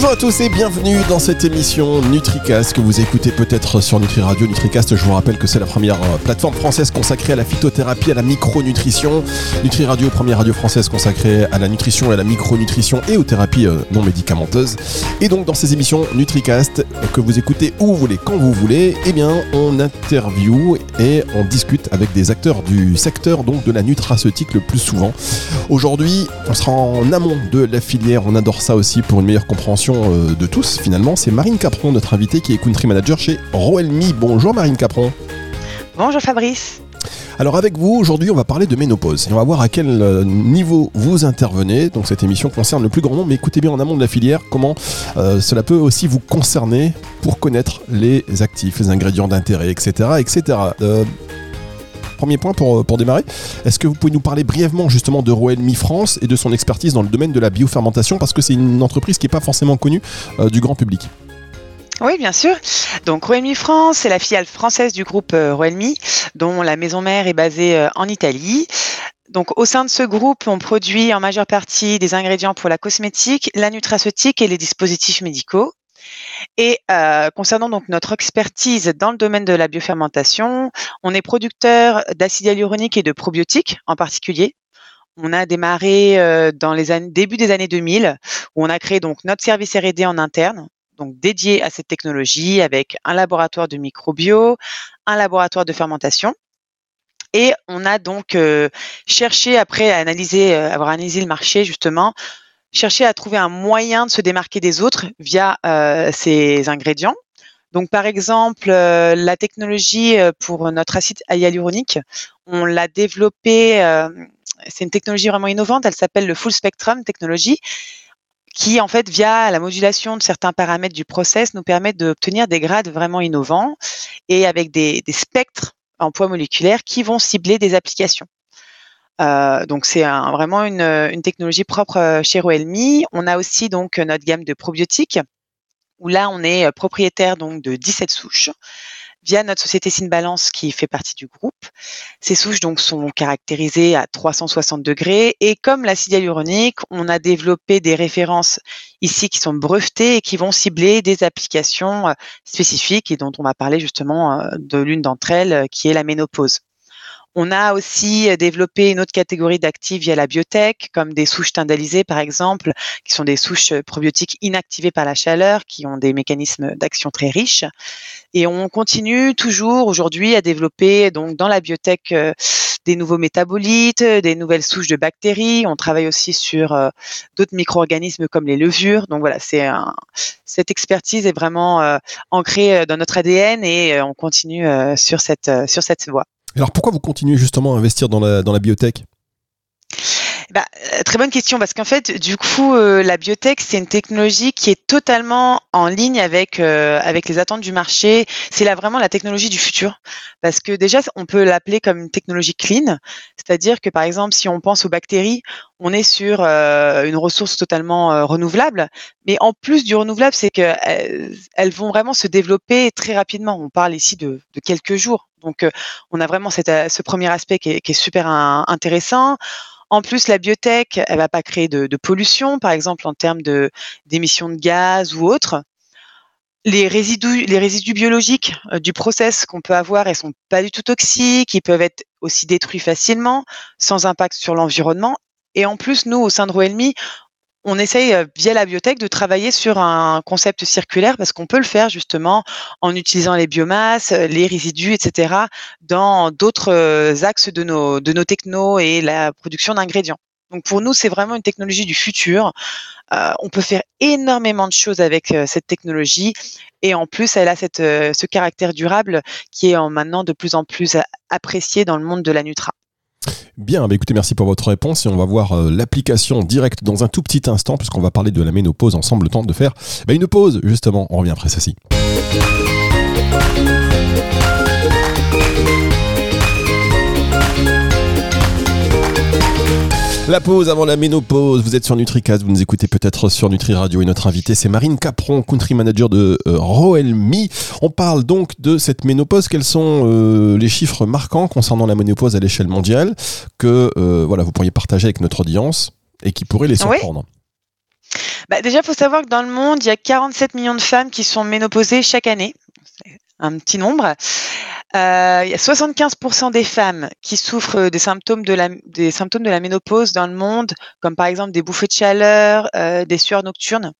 Bonjour à tous et bienvenue dans cette émission NutriCast que vous écoutez peut-être sur Nutri Radio. NutriCast, je vous rappelle que c'est la première euh, plateforme française consacrée à la phytothérapie, à la micronutrition. Nutri Radio, première radio française consacrée à la nutrition et à la micronutrition et aux thérapies euh, non médicamenteuses. Et donc dans ces émissions NutriCast que vous écoutez où vous voulez, quand vous voulez, eh bien on interview et on discute avec des acteurs du secteur donc de la nutraceutique le plus souvent. Aujourd'hui, on sera en amont de la filière, on adore ça aussi pour une meilleure compréhension euh, de tous finalement. C'est Marine Capron, notre invitée qui est country manager chez Roelmi. Bonjour Marine Capron. Bonjour Fabrice. Alors avec vous, aujourd'hui, on va parler de ménopause et on va voir à quel euh, niveau vous intervenez. Donc cette émission concerne le plus grand nombre, mais écoutez bien en amont de la filière comment euh, cela peut aussi vous concerner pour connaître les actifs, les ingrédients d'intérêt, etc. etc. Premier point pour, pour démarrer, est-ce que vous pouvez nous parler brièvement justement de Roelmi France et de son expertise dans le domaine de la biofermentation? Parce que c'est une entreprise qui n'est pas forcément connue euh, du grand public oui, bien sûr. Donc Roelmi France, c'est la filiale française du groupe euh, Roelmi, dont la maison mère est basée euh, en Italie. Donc au sein de ce groupe, on produit en majeure partie des ingrédients pour la cosmétique, la nutraceutique et les dispositifs médicaux. Et euh, concernant donc notre expertise dans le domaine de la biofermentation, on est producteur d'acide hyaluronique et de probiotiques en particulier. On a démarré euh, dans les années, début des années 2000 où on a créé donc notre service R&D en interne, donc dédié à cette technologie avec un laboratoire de microbio, un laboratoire de fermentation. Et on a donc euh, cherché après à analyser, avoir analysé le marché justement chercher à trouver un moyen de se démarquer des autres via euh, ces ingrédients. Donc, par exemple, euh, la technologie euh, pour notre acide hyaluronique, on l'a développée. c'est une technologie vraiment innovante. Elle s'appelle le Full Spectrum Technology, qui, en fait, via la modulation de certains paramètres du process, nous permet d'obtenir des grades vraiment innovants et avec des, des spectres en poids moléculaire qui vont cibler des applications. Euh, donc c'est vraiment une, une, technologie propre euh, chez Roelmi. On a aussi donc notre gamme de probiotiques où là on est euh, propriétaire donc de 17 souches via notre société Synebalance qui fait partie du groupe. Ces souches donc sont caractérisées à 360 degrés et comme l'acide hyaluronique, on a développé des références ici qui sont brevetées et qui vont cibler des applications spécifiques et dont on va parler justement de l'une d'entre elles qui est la ménopause. On a aussi développé une autre catégorie d'actifs via la biotech, comme des souches tindalisées par exemple, qui sont des souches probiotiques inactivées par la chaleur, qui ont des mécanismes d'action très riches. Et on continue toujours aujourd'hui à développer donc dans la biotech euh, des nouveaux métabolites, des nouvelles souches de bactéries. On travaille aussi sur euh, d'autres micro-organismes comme les levures. Donc voilà, c'est cette expertise est vraiment euh, ancrée dans notre ADN et on continue sur cette sur cette voie. Alors pourquoi vous continuez justement à investir dans la, dans la biotech? Bah, euh, très bonne question parce qu'en fait, du coup, euh, la biotech c'est une technologie qui est totalement en ligne avec euh, avec les attentes du marché. C'est là vraiment la technologie du futur parce que déjà on peut l'appeler comme une technologie clean, c'est-à-dire que par exemple si on pense aux bactéries, on est sur une ressource totalement renouvelable, mais en plus du renouvelable, c'est que elles, vont vraiment se développer très rapidement. On parle ici de, de quelques jours, donc on a vraiment cette, ce premier aspect qui est, qui est super intéressant. En plus, la biotech, elle va pas créer de, pollution, par exemple en termes d'émissions de gaz ou autres. Les résidus, les résidus biologiques euh, du process qu'on peut avoir, elles sont pas du tout toxiques, ils peuvent être aussi détruits facilement, sans impact sur l'environnement. Et en plus, nous, au sein de Roelmi, on essaye euh, via la biotech de travailler sur un concept circulaire parce qu'on peut le faire justement en utilisant les biomasses, euh, les résidus, etc. dans d'autres euh, axes de nos, de nos technos et la production d'ingrédients. Donc pour nous, c'est vraiment une technologie du futur. on peut faire énormément de choses avec cette technologie et en plus, elle a cette, ce caractère durable qui est en maintenant de plus en plus apprécié dans le monde de la Nutra. Bien, bah écoutez, merci pour votre réponse et on va voir euh, l'application directe dans un tout petit instant puisqu'on va parler de la ménopause ensemble, le temps de faire bah, une pause justement. On revient après ceci. La pause avant la ménopause, vous êtes sur NutriCast, vous nous écoutez peut-être sur Nutri Radio. Et notre invité c'est Marine Capron, country manager de euh, Roelmi. On parle donc de cette ménopause, quels sont euh, les chiffres marquants concernant la ménopause à l'échelle mondiale que euh, voilà, vous pourriez partager avec notre audience et qui pourraient les surprendre? Bah, Déjà, il faut savoir que dans le monde, il y a 47 millions de femmes qui sont ménopausées chaque année. Un petit nombre. Euh, il y a 75% des femmes qui souffrent des symptômes de la, des symptômes de la ménopause dans le monde, comme par exemple des bouffées de chaleur, euh, des sueurs nocturnes.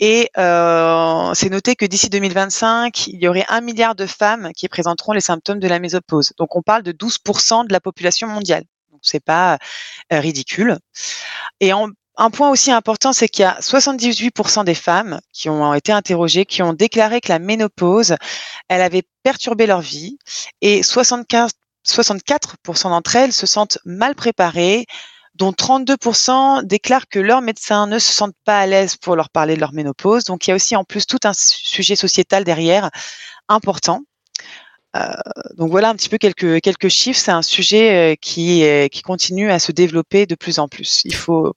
Et euh, c'est noté que d'ici 2025, il y aurait un milliard de femmes qui présenteront les symptômes de la ménopause. Donc on parle de 12% de la population mondiale. Donc c'est pas euh, ridicule. Et en, un point aussi important, c'est qu'il y a 78% des femmes qui ont été interrogées, qui ont déclaré que la ménopause, elle avait perturbé leur vie, et 75, 64% d'entre elles se sentent mal préparées, dont 32% déclarent que leurs médecins ne se sentent pas à l'aise pour leur parler de leur ménopause. Donc il y a aussi en plus tout un sujet sociétal derrière important. Euh, donc voilà un petit peu quelques quelques chiffres. C'est un sujet euh, qui qui continue à se développer de plus en plus. Il faut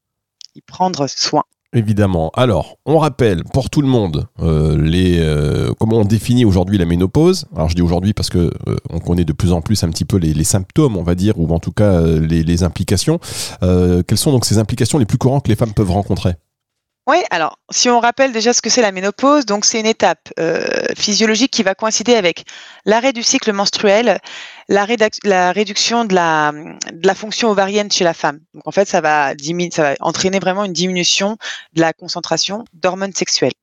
prendre soin. Évidemment. Alors, on rappelle pour tout le monde euh, euh, comment on définit aujourd'hui la ménopause. Alors, je dis aujourd'hui parce que euh, on connaît de plus en plus un petit peu les, symptômes, on va dire, ou en tout cas les implications. quelles sont donc ces implications les plus courantes que les femmes peuvent rencontrer? Oui, alors si on rappelle déjà ce que c'est la ménopause, donc c'est une étape euh, physiologique qui va coïncider avec l'arrêt du cycle menstruel, la, la réduction de la, fonction ovarienne chez la femme. Donc en fait, ça va, ça va entraîner vraiment une diminution de la concentration d'hormones sexuelles.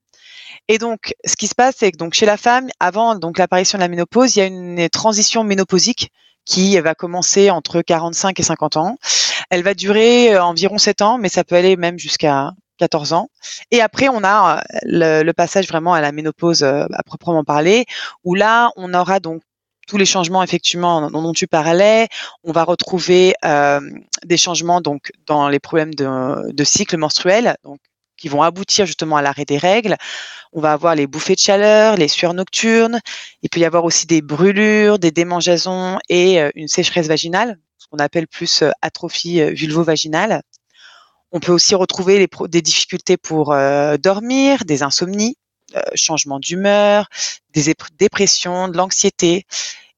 Et donc, ce qui se passe, c'est que donc chez la femme, avant donc l'apparition de la ménopause, il y a une transition ménopausique qui va commencer entre 45 et 50 ans. Elle va durer euh, environ 7 ans, mais ça peut aller même jusqu'à 14 ans. Et après, on a euh, le, passage vraiment à la ménopause euh, à proprement parler, où là, on aura donc tous les changements effectivement dont tu parlais. On va retrouver euh, des changements donc dans les problèmes de, cycle menstruel, donc qui vont aboutir justement à l'arrêt des règles. On va avoir les bouffées de chaleur, les sueurs nocturnes. Il peut y avoir aussi des brûlures, des démangeaisons et une sécheresse vaginale, ce qu'on appelle plus atrophie vulvo-vaginale. On peut aussi retrouver des difficultés pour euh, dormir, des insomnies, euh, changements d'humeur, des dépressions, de l'anxiété.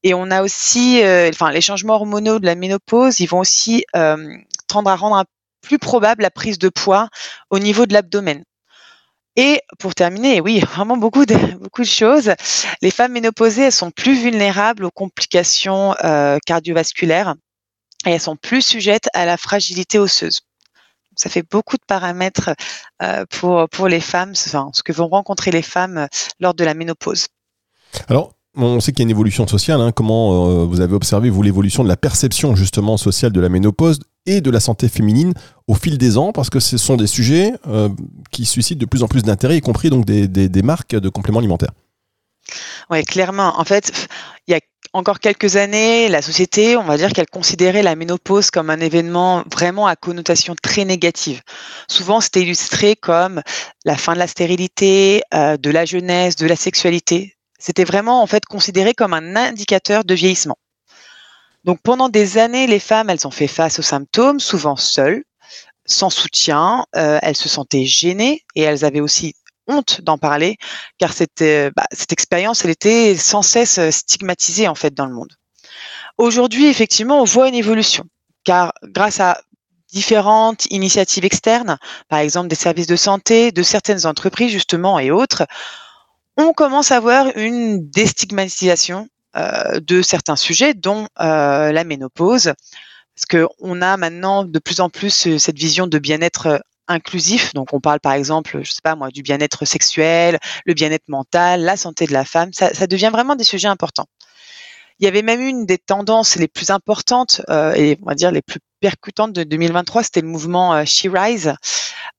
Et on a aussi, euh, enfin, les changements hormonaux de la ménopause, ils vont aussi tendre à rendre plus probable la prise de poids au niveau de l'abdomen. Et pour terminer, oui, vraiment beaucoup de, beaucoup de choses. Les femmes ménopausées, sont plus vulnérables aux complications cardiovasculaires et elles sont plus sujettes à la fragilité osseuse ça fait beaucoup de paramètres euh, pour, pour les femmes, ce que vont rencontrer les femmes euh, lors de la ménopause. Alors, on sait qu'il y a une évolution sociale. Hein. Comment euh, vous avez observé, vous, l'évolution de la perception justement sociale de la ménopause et de la santé féminine au fil des ans? Parce que ce sont des sujets qui suscitent de plus en plus d'intérêt, y compris donc des, des marques de compléments alimentaires. Oui, clairement. En fait, il y a encore quelques années, la société, on va dire qu'elle considérait la ménopause comme un événement vraiment à connotation très négative. Souvent, c'était illustré comme la fin de la stérilité, euh, de la jeunesse, de la sexualité. C'était vraiment en fait considéré comme un indicateur de vieillissement. Donc pendant des années, les femmes, elles ont fait face aux symptômes, souvent seules, sans soutien. Euh, elles se sentaient gênées et elles avaient aussi honte d'en parler, car cette, bah, cette expérience, elle était sans cesse euh, stigmatisée en fait dans le monde. Aujourd'hui, effectivement, on voit une évolution, car grâce à différentes initiatives externes, par exemple des services de santé, de certaines entreprises justement et autres, on commence à voir une déstigmatisation euh, de certains sujets, dont euh, la ménopause, parce qu'on a maintenant de plus en plus cette vision de bien-être inclusif. Donc, on parle par exemple, je sais pas moi, du bien-être sexuel, le bien-être mental, la santé de la femme. Ça, devient vraiment des sujets importants. Il y avait même une des tendances les plus importantes euh, et on va dire les plus percutantes de 2023, c'était le mouvement euh, She Rise,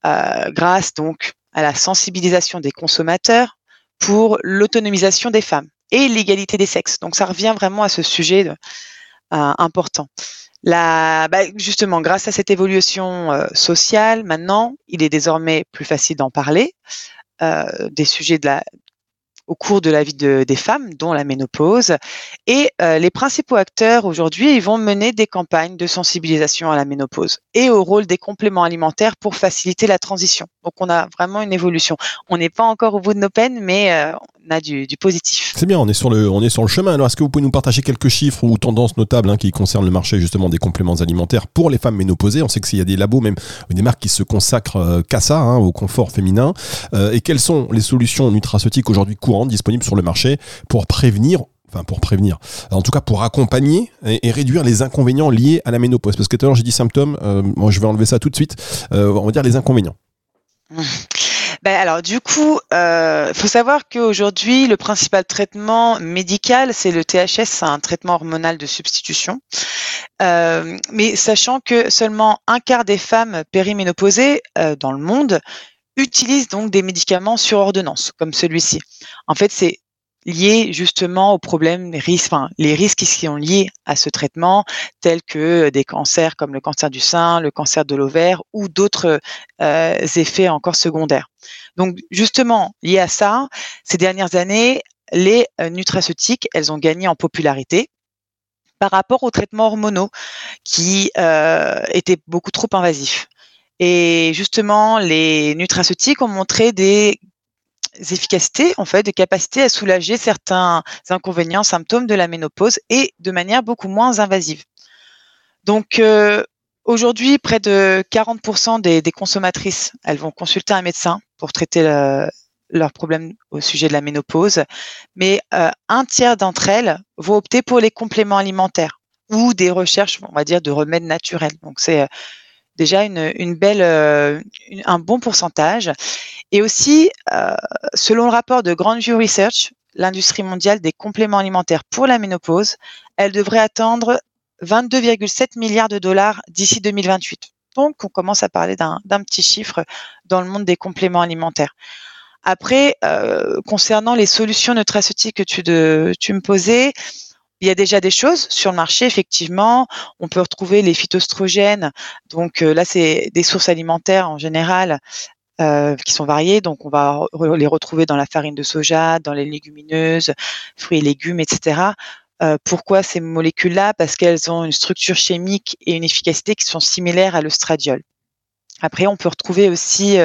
euh, grâce donc à la sensibilisation des consommateurs pour l'autonomisation des femmes et l'égalité des sexes. Donc, ça revient vraiment à ce sujet important. La, bah, justement, grâce à cette évolution euh, sociale, maintenant, il est désormais plus facile d'en parler euh, des sujets de la, au cours de la vie des femmes, dont la ménopause. Et euh, les principaux acteurs aujourd'hui, ils vont mener des campagnes de sensibilisation à la ménopause et au rôle des compléments alimentaires pour faciliter la transition. Donc, on a vraiment une évolution. On n'est pas encore au bout de nos peines, mais a du, positif. C'est bien, on est sur le, on est sur le chemin. Alors, est-ce que vous pouvez nous partager quelques chiffres ou tendances notables hein, qui concernent le marché justement des compléments alimentaires pour les femmes ménopausées? On sait qu'il y a des labos, même des marques qui se consacrent euh, qu'à ça, hein, au confort féminin. Euh, et quelles sont les solutions nutraceutiques aujourd'hui courantes disponibles sur le marché pour prévenir enfin pour prévenir, en tout cas pour accompagner et, réduire les inconvénients liés à la ménopause. Parce que tout à l'heure j'ai dit symptômes, euh, moi je vais enlever ça tout de suite, on va dire les inconvénients. Ben alors du coup, il euh, faut savoir qu'aujourd'hui, le principal traitement médical, c'est le THS, c'est un traitement hormonal de substitution. Euh, mais sachant que seulement un quart des femmes périménopausées euh, dans le monde utilisent donc des médicaments sur ordonnance, comme celui-ci. En fait, c'est lié justement aux problèmes, les risques, enfin, les risques qui sont liés à ce traitement, tels que des cancers comme le cancer du sein, le cancer de l'ovaire ou d'autres euh, effets encore secondaires. Donc justement, lié à ça, ces dernières années, les euh, nutraceutiques, elles ont gagné en popularité par rapport aux traitements hormonaux qui euh, étaient beaucoup trop invasifs. Et justement, les nutraceutiques ont montré des efficacités, en fait, de capacité à soulager certains inconvénients, symptômes de la ménopause et de manière beaucoup moins invasive. Donc, euh, aujourd'hui, près de 40% des, consommatrices, elles vont consulter un médecin pour traiter leurs problèmes au sujet de la ménopause, mais euh, un tiers d'entre elles vont opter pour les compléments alimentaires ou des recherches, on va dire, de remèdes naturels. Donc, c'est euh, déjà une, belle, un bon pourcentage. Et aussi, euh, selon le rapport de Grandview Research, l'industrie mondiale des compléments alimentaires pour la ménopause, elle devrait attendre 22,7 milliards de dollars d'ici 2028. Donc, on commence à parler d'un petit chiffre dans le monde des compléments alimentaires. Après, euh, concernant les solutions nutraceutiques que tu, tu me posais, il y a déjà des choses sur le marché, effectivement. On peut retrouver les phytostrogènes. Donc euh, là, c'est des sources alimentaires en général euh, qui sont variées. Donc, on va les retrouver dans la farine de soja, dans les légumineuses, fruits et légumes, etc. Euh, pourquoi ces molécules-là? Parce qu'elles ont une structure chimique et une efficacité qui sont similaires à l'ostradiol. Après, on peut retrouver aussi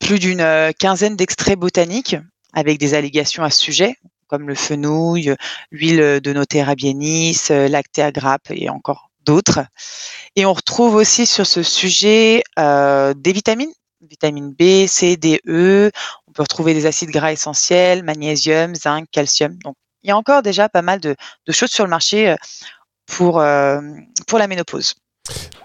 plus d'une quinzaine d'extraits botaniques avec des allégations à ce sujet, comme le fenouil, l'huile de Notera bienis, lactea grappe et encore d'autres. Et on retrouve aussi sur ce sujet des vitamines vitamine B, C, D, E. On peut retrouver des acides gras essentiels, magnésium, zinc, calcium. Donc, il y a encore déjà pas mal de, choses sur le marché euh, pour, euh, pour la ménopause.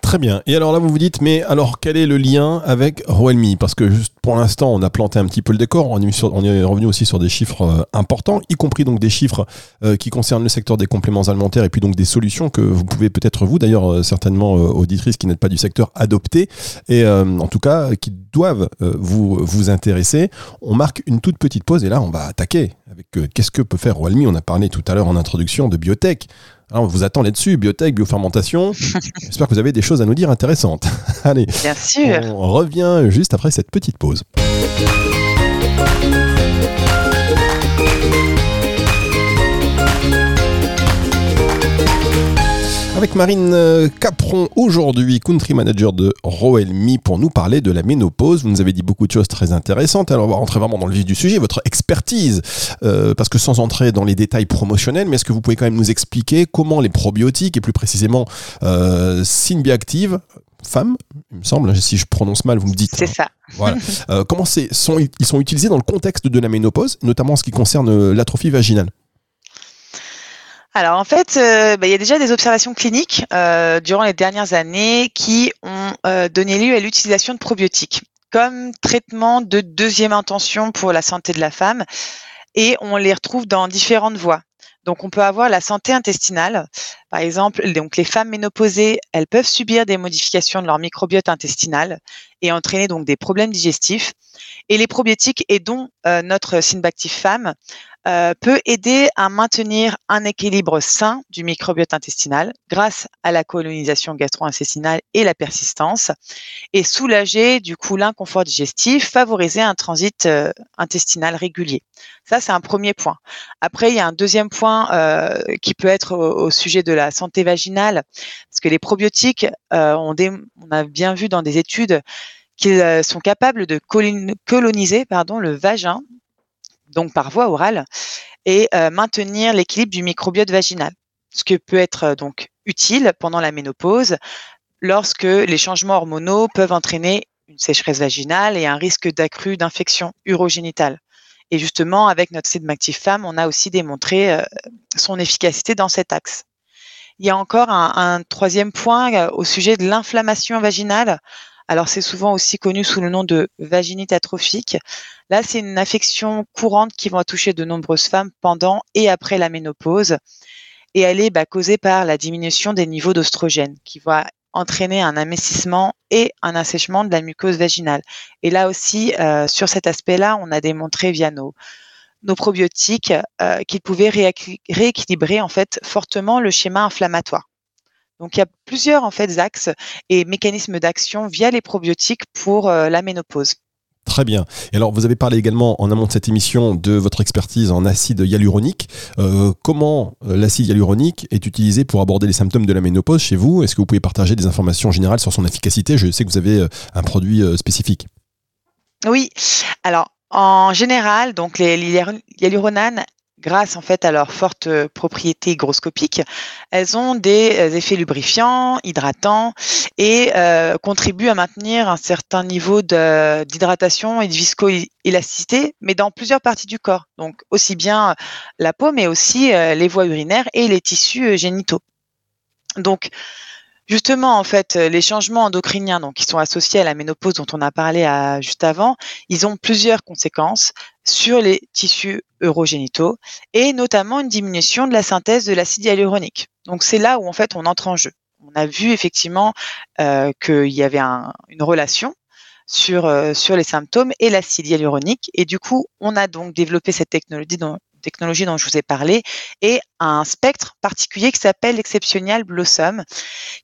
Très bien. Et alors là, vous vous dites, mais alors quel est le lien avec Roelmi Parce que juste pour l'instant, on a planté un petit peu le décor. On est, revenu aussi sur des chiffres euh, importants, y compris donc des chiffres euh, qui concernent le secteur des compléments alimentaires et puis donc des solutions que vous pouvez peut-être vous, d'ailleurs euh, certainement auditrices qui n'êtes pas du secteur, adopter et en tout cas qui doivent vous vous intéresser. On marque une toute petite pause et là, on va attaquer avec qu'est-ce que peut faire Roelmi On a parlé tout à l'heure en introduction de biotech. Alors, on vous attend là-dessus, biotech, biofermentation. J'espère que vous avez des choses à nous dire intéressantes. Allez, Bien sûr. on revient juste après cette petite pause. Avec Marine euh, Capron aujourd'hui, country manager de Roelmi, pour nous parler de la ménopause. Vous nous avez dit beaucoup de choses très intéressantes. Alors on va rentrer vraiment dans le vif du sujet, votre expertise, euh, parce que sans entrer dans les détails promotionnels, mais est-ce que vous pouvez quand même nous expliquer comment les probiotiques et plus précisément euh, Synbiactive femme, il me semble, si je prononce mal, vous me dites. C'est ça. Voilà. Euh, comment sont, ils sont utilisés dans le contexte de la ménopause, notamment en ce qui concerne l'atrophie vaginale? Alors en fait, euh, bah, il y a déjà des observations cliniques euh, durant les dernières années qui ont euh, donné lieu à l'utilisation de probiotiques comme traitement de deuxième intention pour la santé de la femme et on les retrouve dans différentes voies. Donc on peut avoir la santé intestinale, par exemple, donc les femmes ménopausées, elles peuvent subir des modifications de leur microbiote intestinal et entraîner donc des problèmes digestifs. Et les probiotiques et dont notre Synbactive femme euh, peut aider à maintenir un équilibre sain du microbiote intestinal grâce à la colonisation gastro-intestinale et la persistance, et soulager du coup l'inconfort digestif, favoriser un transit euh, intestinal régulier. Ça, c'est un premier point. Après, il y a un deuxième point euh, qui peut être au, sujet de la santé vaginale, parce que les probiotiques, on, on, a bien vu dans des études qu'ils sont capables de coloniser pardon, le vagin donc par voie orale, et maintenir l'équilibre du microbiote vaginal, ce qui peut être donc utile pendant la ménopause lorsque les changements hormonaux peuvent entraîner une sécheresse vaginale et un risque d'accru d'infection urogénitale. Et justement, avec notre site Active Femme, on a aussi démontré euh, son efficacité dans cet axe. Il y a encore un, troisième point euh, au sujet de l'inflammation vaginale. Alors, c'est souvent aussi connu sous le nom de vaginite atrophique. Là, c'est une affection courante qui va toucher de nombreuses femmes pendant et après la ménopause. Et elle est bah, causée par la diminution des niveaux d'ostrogène qui va entraîner un amincissement et un assèchement de la muqueuse vaginale. Et là aussi, euh, sur cet aspect-là, on a démontré via nos, probiotiques euh, qu'ils pouvaient rééquilibrer en fait fortement le schéma inflammatoire. Donc il y a plusieurs en fait axes et mécanismes d'action via les probiotiques pour euh, la ménopause. Très bien. Et alors, vous avez parlé également en amont de cette émission de votre expertise en acide hyaluronique. Euh, comment euh, l'acide hyaluronique est utilisé pour aborder les symptômes de la ménopause chez vous? Est-ce que vous pouvez partager des informations générales sur son efficacité? Je sais que vous avez un produit spécifique. Oui. Alors, en général, donc les hyaluronanes grâce en fait à leurs fortes euh, propriétés hygroscopiques, elles ont des euh, effets lubrifiants, hydratants et euh, contribuent à maintenir un certain niveau d'hydratation et de viscoélasticité, mais dans plusieurs parties du corps. Donc aussi bien la peau, mais aussi les voies urinaires et les tissus génitaux. Justement, en fait, euh, les changements endocriniens donc, qui sont associés à la ménopause dont on a parlé à, juste avant, ils ont plusieurs conséquences sur les tissus urogénitaux et notamment une diminution de la synthèse de l'acide hyaluronique. Donc c'est là où en fait on entre en jeu. On a vu effectivement euh, qu'il y avait une relation sur, euh, sur les symptômes et l'acide hyaluronique. Et du coup, on a donc développé cette technologie technologie dont je vous ai parlé, et un spectre particulier qui s'appelle Exceptional Blossom,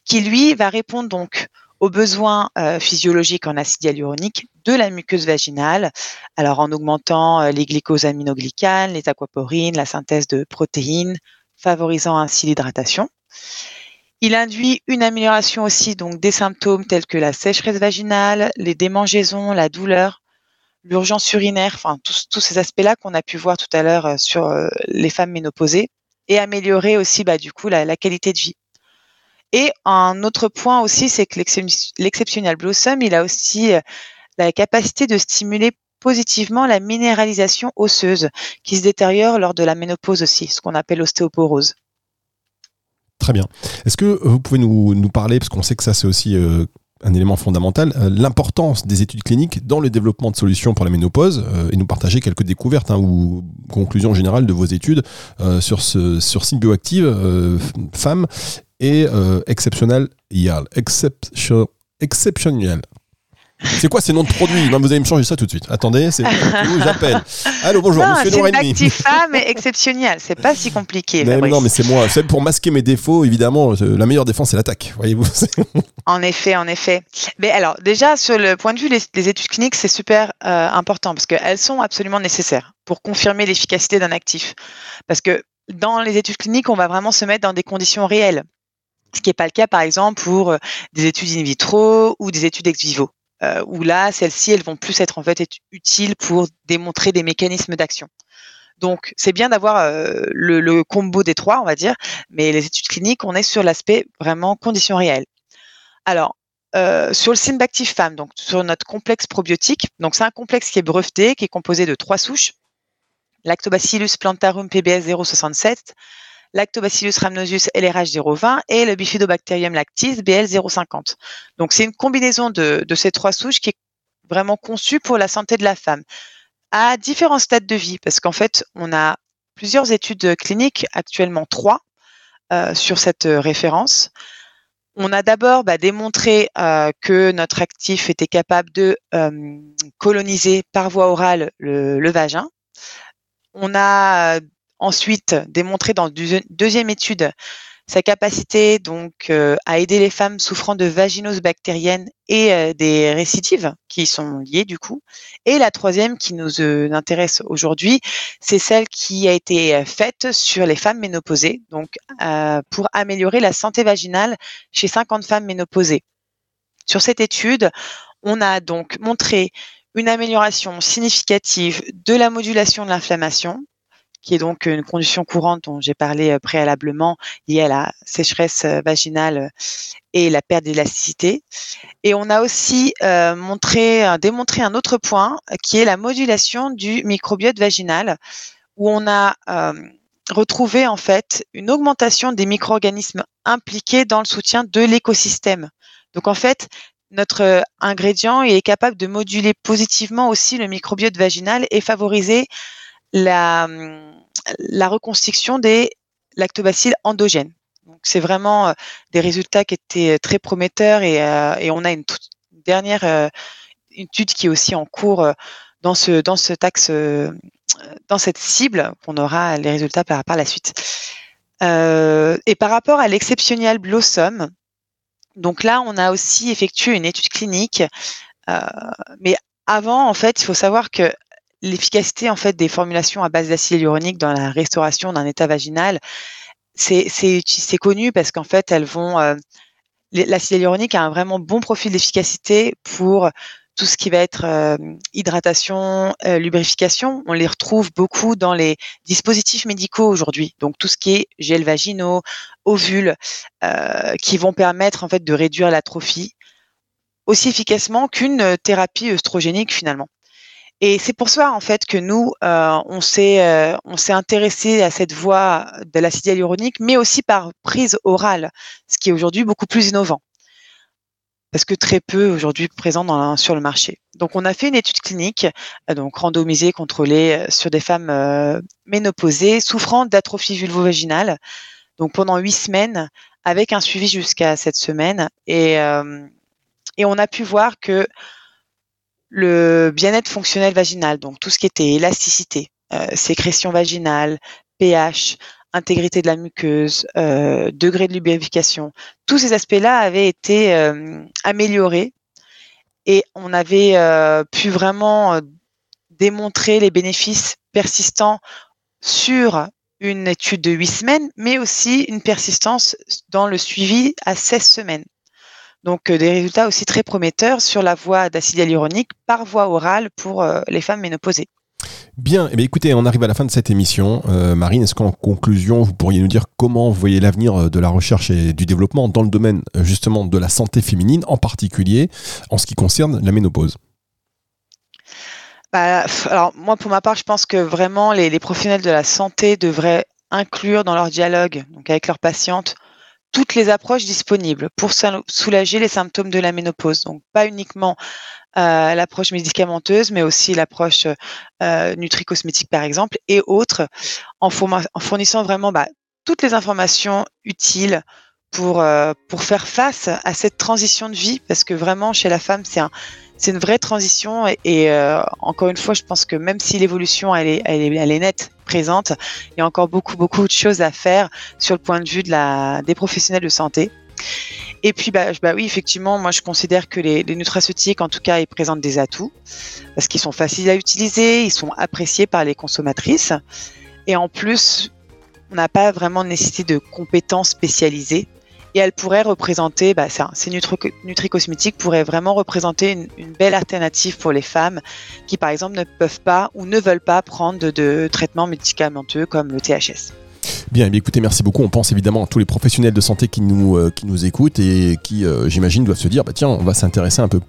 qui lui va répondre donc aux besoins euh, physiologiques en acide hyaluronique de la muqueuse vaginale, alors en augmentant euh, les glycosaminoglycanes, les aquaporines, la synthèse de protéines, favorisant ainsi l'hydratation. Il induit une amélioration aussi donc des symptômes tels que la sécheresse vaginale, les démangeaisons, la douleur, l'urgence urinaire, enfin tous, ces aspects-là qu'on a pu voir tout à l'heure euh, sur euh, les femmes ménopausées, et améliorer aussi bah, du coup la, qualité de vie. Et un autre point aussi, c'est que l'exceptionnel blossom, il a aussi euh, la capacité de stimuler positivement la minéralisation osseuse qui se détériore lors de la ménopause aussi, ce qu'on appelle l'ostéoporose. Très bien. Est-ce que vous pouvez nous, parler, parce qu'on sait que ça c'est aussi un élément fondamental, euh, l'importance des études cliniques dans le développement de solutions pour la ménopause euh, et nous partager quelques découvertes hein, ou conclusions générales de vos études euh, sur ce sur Symbioactive femmes et exceptionnel exceptionnel c'est quoi ces noms de produits? Non, vous allez me changer ça tout de suite. Attendez, c'est j'appelle. Allô, bonjour, non, monsieur Nourani. C'est femme exceptionnel. C'est pas si compliqué. Mais non, mais c'est moi. C'est pour masquer mes défauts, évidemment. La meilleure défense, c'est l'attaque. Voyez-vous. en effet, en effet. Mais alors, déjà, sur le point de vue des études cliniques, c'est super euh, important parce qu'elles sont absolument nécessaires pour confirmer l'efficacité d'un actif. Parce que dans les études cliniques, on va vraiment se mettre dans des conditions réelles. Ce qui n'est pas le cas, par exemple, pour euh, des études in vitro ou des études ex vivo. Euh, où là, celles-ci, elles vont plus être en fait utiles pour démontrer des mécanismes d'action. Donc, c'est bien d'avoir euh, le, combo des trois, on va dire, mais les études cliniques, on est sur l'aspect vraiment conditions réelles. Alors, euh, sur le Symbactive Femme, donc sur notre complexe probiotique, donc c'est un complexe qui est breveté, qui est composé de trois souches Lactobacillus plantarum PBS 067, Lactobacillus rhamnosus LRH020 et le Bifidobacterium lactis BL050. Donc c'est une combinaison de, ces trois souches qui est vraiment conçue pour la santé de la femme à différents stades de vie, parce qu'en fait, on a plusieurs études cliniques, actuellement trois, euh, sur cette référence. On a d'abord bah, démontré euh, que notre actif était capable de euh, coloniser par voie orale le, le, vagin. On a ensuite démontré dans une deuxième étude sa capacité donc euh, à aider les femmes souffrant de vaginose bactérienne et euh, des récidives qui sont liées du coup. Et la troisième qui nous euh, intéresse aujourd'hui, c'est celle qui a été faite sur les femmes ménopausées, donc pour améliorer la santé vaginale chez 50 femmes ménopausées. Sur cette étude, on a donc montré une amélioration significative de la modulation de l'inflammation, qui est donc une condition courante dont j'ai parlé euh, préalablement, liée à la sécheresse euh, vaginale euh, et la perte d'élasticité. Et on a aussi montré, démontré un autre point, qui est la modulation du microbiote vaginal, où on a retrouvé en fait une augmentation des micro-organismes impliqués dans le soutien de l'écosystème. Donc en fait, notre ingrédient est capable de moduler positivement aussi le microbiote vaginal et favoriser la, la reconstruction des lactobacilles endogènes. Donc c'est vraiment euh, des résultats qui étaient euh, très prometteurs et, euh, et on a une, dernière étude qui est aussi en cours dans ce dans ce axe dans cette cible qu'on aura les résultats par, par la suite. et par rapport à l'exceptionnel Blossom, donc là on a aussi effectué une étude clinique, mais avant en fait il faut savoir que l'efficacité en fait des formulations à base d'acide hyaluronique dans la restauration d'un état vaginal, c'est connu parce qu'en fait elles vont euh, l'acide hyaluronique a un vraiment bon profil d'efficacité pour tout ce qui va être euh, hydratation, euh, lubrification, on les retrouve beaucoup dans les dispositifs médicaux aujourd'hui. Donc tout ce qui est gel vaginaux, ovules, qui vont permettre en fait de réduire l'atrophie aussi efficacement qu'une thérapie œstrogénique finalement. Et c'est pour ça en fait que nous euh, on s'est euh, intéressé à cette voie de l'acide hyaluronique, mais aussi par prise orale, ce qui est aujourd'hui beaucoup plus innovant. Parce que très peu aujourd'hui présent sur le marché. Donc on a fait une étude clinique, euh, donc randomisée, contrôlée sur des femmes ménopausées souffrant d'atrophie vulvovaginale, donc pendant huit semaines, avec un suivi jusqu'à cette semaine, et on a pu voir que le bien-être fonctionnel vaginal, donc tout ce qui était élasticité, euh, sécrétion vaginale, pH, intégrité de la muqueuse, euh, degré de lubrification, tous ces aspects-là avaient été euh, améliorés et on avait pu vraiment démontrer les bénéfices persistants sur une étude de 8 semaines, mais aussi une persistance dans le suivi à 16 semaines. Donc euh, des résultats aussi très prometteurs sur la voie d'acide hyaluronique par voie orale pour euh, les femmes ménopausées. Bien, eh écoutez, on arrive à la fin de cette émission. Euh, Marine, est-ce qu'en conclusion, vous pourriez nous dire comment vous voyez l'avenir de la recherche et du développement dans le domaine justement de la santé féminine, en particulier en ce qui concerne la ménopause? Bah, alors moi pour ma part, je pense que vraiment les, les, professionnels de la santé devraient inclure dans leur dialogue, donc avec leurs patientes, toutes les approches disponibles pour soulager les symptômes de la ménopause. Donc pas uniquement euh, l'approche médicamenteuse, mais aussi l'approche euh, nutri-cosmétique par exemple et autres, en, fournissant vraiment bah, toutes les informations utiles pour, euh, pour faire face à cette transition de vie, parce que vraiment chez la femme, c'est un, c'est une vraie transition et, euh, encore une fois, je pense que même si l'évolution elle est, elle est, nette, présente, il y a encore beaucoup beaucoup de choses à faire sur le point de vue de la, des professionnels de santé. Et puis, bah, bah oui, effectivement, moi je considère que les, les nutraceutiques, en tout cas, ils présentent des atouts parce qu'ils sont faciles à utiliser, ils sont appréciés par les consommatrices. Et en plus, on n'a pas vraiment nécessité de compétences spécialisées et elle pourrait représenter, bah, ces nutri-cosmétiques pourraient vraiment représenter une, belle alternative pour les femmes qui, par exemple, ne peuvent pas ou ne veulent pas prendre de, traitements médicamenteux comme le THS. Bien, eh écoutez, merci beaucoup. On pense évidemment à tous les professionnels de santé qui nous, euh, qui nous écoutent et qui, euh, j'imagine, doivent se dire, bah, tiens, on va s'intéresser un peu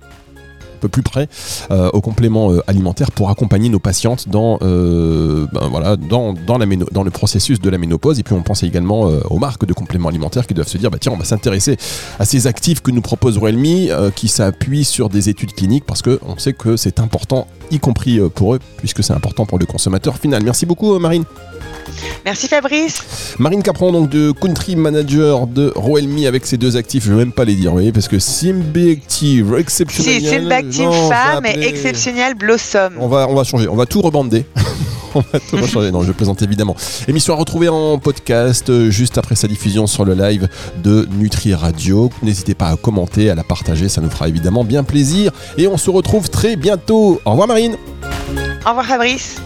plus près euh, aux compléments euh, alimentaires pour accompagner nos patientes dans, euh, ben dans, le processus de la ménopause. Et puis on pense également aux marques de compléments alimentaires qui doivent se dire bah, tiens, on va s'intéresser à ces actifs que nous propose Realme qui s'appuient sur des études cliniques parce qu'on sait que c'est important, y compris pour eux, puisque c'est important pour le consommateur final. Merci beaucoup, Marine. Merci Fabrice. Marine Capron, donc de country manager de Roelmi avec ses deux actifs, je ne vais même pas les dire, vous voyez, parce que Symbactive Exceptional. Si, Symbactive Femme et Exceptional Blossom. On va, on va changer, on va tout rebander. on va tout rechanger. Non, je plaisante évidemment. Émission à retrouver en podcast euh, juste après sa diffusion sur le live de Nutri Radio. N'hésitez pas à commenter, à la partager, ça nous fera évidemment bien plaisir. Et on se retrouve très bientôt. Au revoir Marine. Au revoir Fabrice.